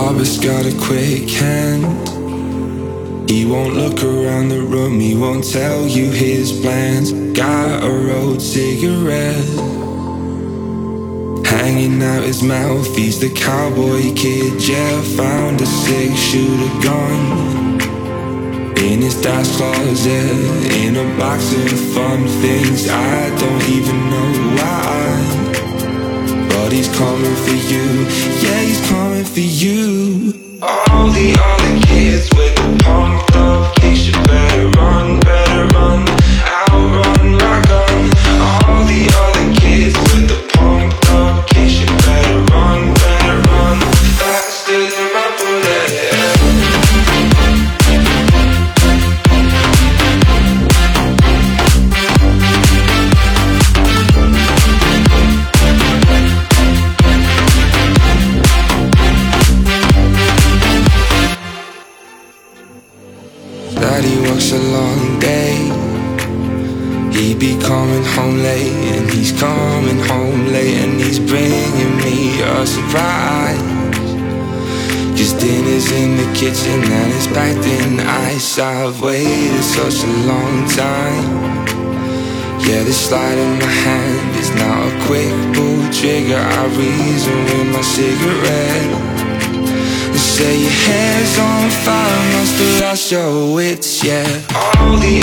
Robert's got a quick hand. He won't look around the room, he won't tell you his plans. Got a rolled cigarette hanging out his mouth. He's the cowboy kid, Jeff Found a six shooter gun in his dad's closet, in a box of fun things. I don't even know why, he's coming for you, yeah, he's coming for you. All the other kids with Daddy works a long day. He be coming home late, and he's coming home late, and he's bringing me a surprise. Cause dinner's in the kitchen and it's packed in ice. I've waited such a long time. Yeah, this slide in my hand is now a quick pull trigger. I reason with my cigarette. Say your hair's on fire, must have lost your wits, yeah. All the